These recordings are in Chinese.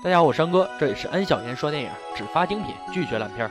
大家好，我是安哥，这里是安小言说电影，只发精品，拒绝烂片。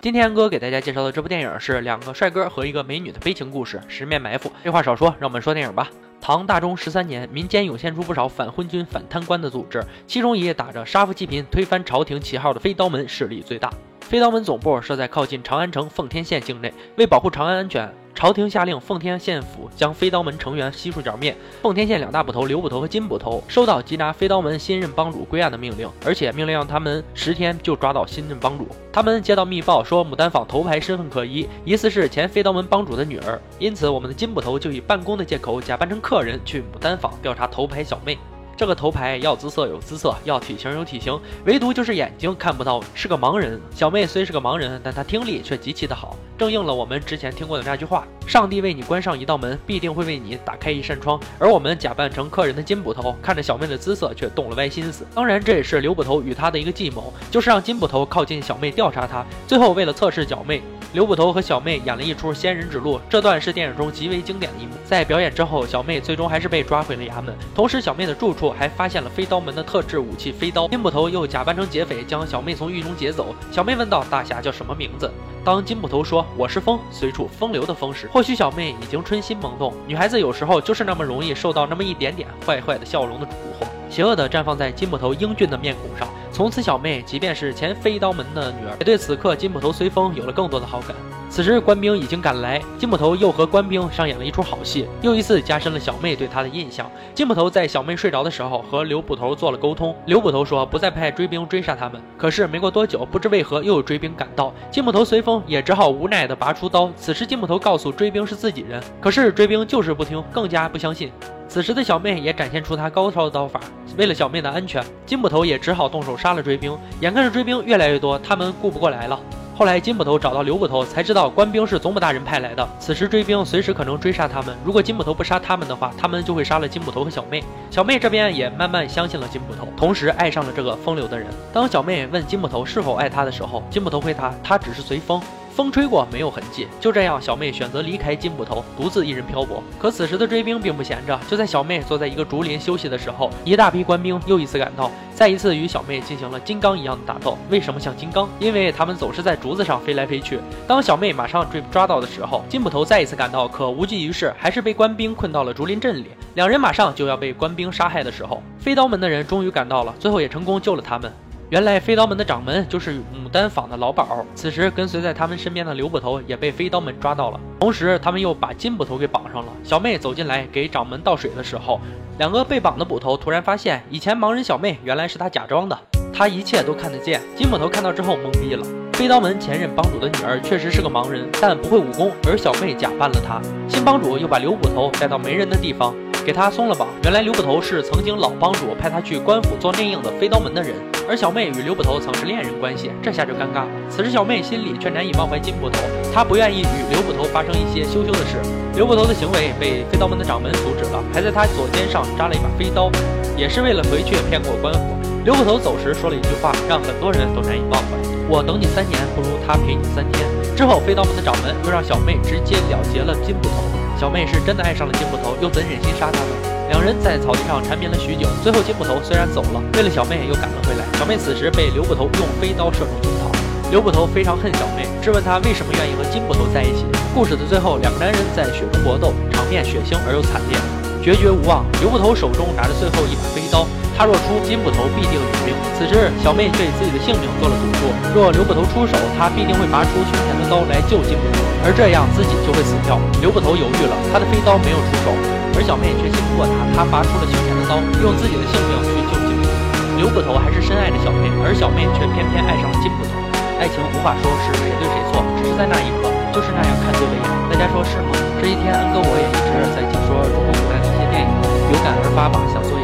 今天安哥给大家介绍的这部电影是两个帅哥和一个美女的悲情故事《十面埋伏》。废话少说，让我们说电影吧。唐大中十三年，民间涌现出不少反昏君、反贪官的组织，其中以打着杀富济贫、推翻朝廷旗号的飞刀门势力最大。飞刀门总部设在靠近长安城奉天县境内，为保护长安安全。朝廷下令奉天县府将飞刀门成员悉数剿灭。奉天县两大捕头刘捕头和金捕头收到缉拿飞刀门新任帮主归案的命令，而且命令让他们十天就抓到新任帮主。他们接到密报说牡丹坊头牌身份可疑，疑似是前飞刀门帮主的女儿，因此我们的金捕头就以办公的借口假扮成客人去牡丹坊调查头牌小妹。这个头牌要姿色有姿色，要体型有体型，唯独就是眼睛看不到，是个盲人。小妹虽是个盲人，但她听力却极其的好，正应了我们之前听过的那句话：上帝为你关上一道门，必定会为你打开一扇窗。而我们假扮成客人的金捕头，看着小妹的姿色，却动了歪心思。当然，这也是刘捕头与他的一个计谋，就是让金捕头靠近小妹调查她。最后，为了测试小妹。刘捕头和小妹演了一出仙人指路，这段是电影中极为经典的一幕。在表演之后，小妹最终还是被抓回了衙门。同时，小妹的住处还发现了飞刀门的特制武器飞刀。金捕头又假扮成劫匪，将小妹从狱中劫走。小妹问道：“大侠叫什么名字？”当金捕头说：“我是风，随处风流的风时，或许小妹已经春心萌动。女孩子有时候就是那么容易受到那么一点点坏坏的笑容的蛊惑，邪恶的绽放在金捕头英俊的面孔上。”从此，小妹即便是前飞刀门的女儿，也对此刻金捕头随风有了更多的好感。此时，官兵已经赶来，金捕头又和官兵上演了一出好戏，又一次加深了小妹对他的印象。金捕头在小妹睡着的时候和刘捕头做了沟通，刘捕头说不再派追兵追杀他们。可是没过多久，不知为何又有追兵赶到，金捕头随风也只好无奈地拔出刀。此时，金捕头告诉追兵是自己人，可是追兵就是不听，更加不相信。此时的小妹也展现出她高超的刀法，为了小妹的安全，金捕头也只好动手杀了追兵。眼看着追兵越来越多，他们顾不过来了。后来金捕头找到刘捕头，才知道官兵是总捕大人派来的。此时追兵随时可能追杀他们，如果金捕头不杀他们的话，他们就会杀了金捕头和小妹。小妹这边也慢慢相信了金捕头，同时爱上了这个风流的人。当小妹问金捕头是否爱她的时候，金捕头回答：她只是随风。风吹过，没有痕迹。就这样，小妹选择离开金捕头，独自一人漂泊。可此时的追兵并不闲着，就在小妹坐在一个竹林休息的时候，一大批官兵又一次赶到，再一次与小妹进行了金刚一样的打斗。为什么像金刚？因为他们总是在竹子上飞来飞去。当小妹马上追抓到的时候，金捕头再一次赶到，可无济于事，还是被官兵困到了竹林镇里。两人马上就要被官兵杀害的时候，飞刀门的人终于赶到了，最后也成功救了他们。原来飞刀门的掌门就是牡丹坊的老鸨。此时跟随在他们身边的刘捕头也被飞刀门抓到了，同时他们又把金捕头给绑上了。小妹走进来给掌门倒水的时候，两个被绑的捕头突然发现，以前盲人小妹原来是他假装的，他一切都看得见。金捕头看到之后懵逼了，飞刀门前任帮主的女儿确实是个盲人，但不会武功，而小妹假扮了他。新帮主又把刘捕头带到没人的地方。给他松了绑。原来刘捕头是曾经老帮主派他去官府做内应的飞刀门的人，而小妹与刘捕头曾是恋人关系，这下就尴尬了。此时小妹心里却难以忘怀金捕头，她不愿意与刘捕头发生一些羞羞的事。刘捕头的行为被飞刀门的掌门阻止了，还在他左肩上扎了一把飞刀，也是为了回去骗过官府。刘捕头走时说了一句话，让很多人都难以忘怀：我等你三年，不如他陪你三天。之后飞刀门的掌门又让小妹直接了结了金捕头。小妹是真的爱上了金捕头，又怎忍心杀他呢？两人在草地上缠绵了许久，最后金捕头虽然走了，为了小妹又赶了回来。小妹此时被刘捕头用飞刀射中胸膛，刘捕头非常恨小妹，质问她为什么愿意和金捕头在一起。故事的最后，两个男人在雪中搏斗，场面血腥而又惨烈，决绝无望。刘捕头手中拿着最后一把飞刀。他若出，金捕头必定殒命。此时，小妹却以自己的性命做了赌注：若刘捕头出手，他必定会拔出胸前的刀来救金捕头，而这样自己就会死掉。刘捕头犹豫了，他的飞刀没有出手，而小妹却信不过他，他拔出了胸前的刀，用自己的性命去救金捕头。刘捕头还是深爱着小妹，而小妹却偏偏爱上了金捕头。爱情无法说是谁对谁错，只是在那一刻就是那样看对了眼。大家说是吗？这一天，安哥我也一直在解说中国古代的一些电影，有感而发吧，想做。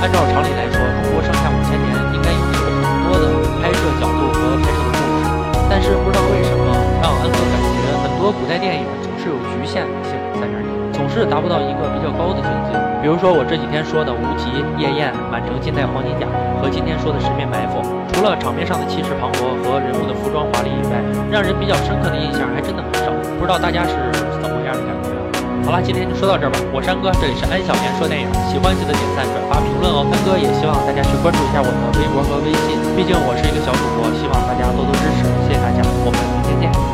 按照常理来说，中国上下五千年应该有很多的拍摄角度和拍摄的故事，但是不知道为什么让安哥感觉很多古代电影总是有局限性在那里，总是达不到一个比较高的境界。比如说我这几天说的《无极》《夜宴》《满城尽带黄金甲》和今天说的《十面埋伏》，除了场面上的气势磅礴和人物的服装华丽以外，让人比较深刻的印象还真的很少。不知道大家是？好了，今天就说到这儿吧。我山哥，这里是安小年说电影，喜欢记得点赞、转发、评论哦。山哥也希望大家去关注一下我的微博和微信，毕竟我是一个小主播，希望大家多多支持。谢谢大家，我们明天见。